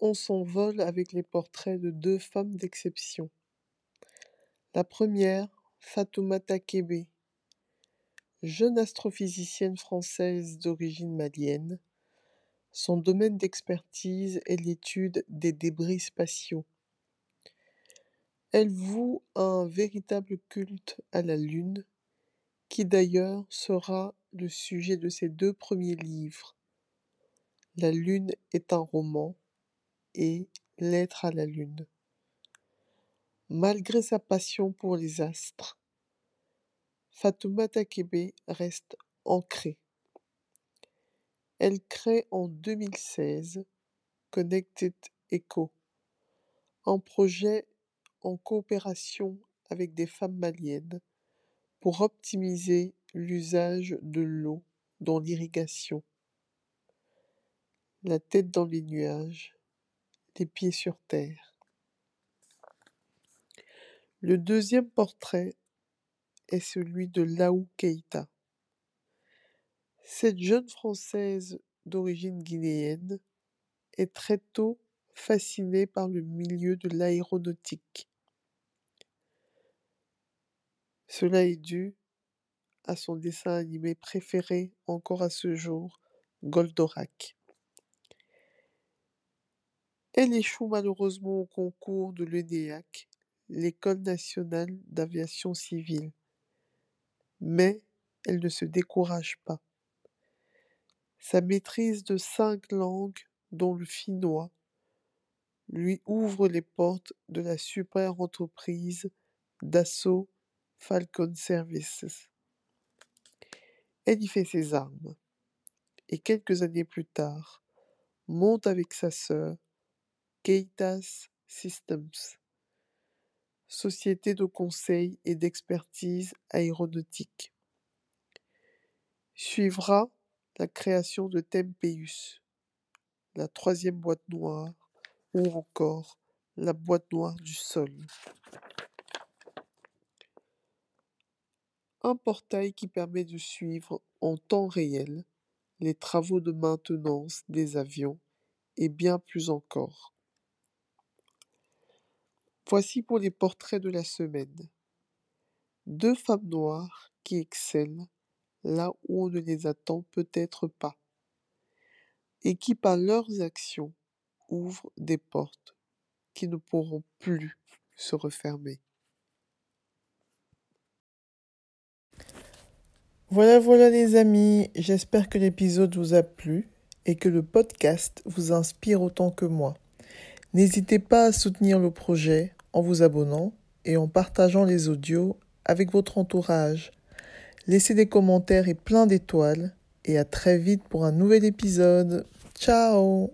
on s'envole avec les portraits de deux femmes d'exception. La première, Fatoumata Kébé, jeune astrophysicienne française d'origine malienne. Son domaine d'expertise est l'étude des débris spatiaux. Elle voue un véritable culte à la Lune, qui d'ailleurs sera le sujet de ses deux premiers livres. La Lune est un roman et L'être à la Lune. Malgré sa passion pour les astres, Fatoumata Kébé reste ancrée. Elle crée en 2016 Connected Echo, un projet en coopération avec des femmes maliennes pour optimiser l'usage de l'eau dans l'irrigation. La tête dans les nuages, pieds sur terre. Le deuxième portrait est celui de Laou Keïta. Cette jeune Française d'origine guinéenne est très tôt fascinée par le milieu de l'aéronautique. Cela est dû à son dessin animé préféré encore à ce jour, Goldorak. Elle échoue malheureusement au concours de l'ENEAC, l'École nationale d'aviation civile. Mais elle ne se décourage pas. Sa maîtrise de cinq langues, dont le finnois, lui ouvre les portes de la super entreprise Dassault Falcon Services. Elle y fait ses armes et quelques années plus tard monte avec sa sœur Keitas Systems, société de conseil et d'expertise aéronautique. Suivra la création de Tempeus, la troisième boîte noire, ou encore la boîte noire du sol. Un portail qui permet de suivre en temps réel les travaux de maintenance des avions et bien plus encore. Voici pour les portraits de la semaine. Deux femmes noires qui excellent là où on ne les attend peut-être pas et qui par leurs actions ouvrent des portes qui ne pourront plus se refermer. Voilà, voilà les amis, j'espère que l'épisode vous a plu et que le podcast vous inspire autant que moi. N'hésitez pas à soutenir le projet en vous abonnant et en partageant les audios avec votre entourage. Laissez des commentaires et plein d'étoiles et à très vite pour un nouvel épisode. Ciao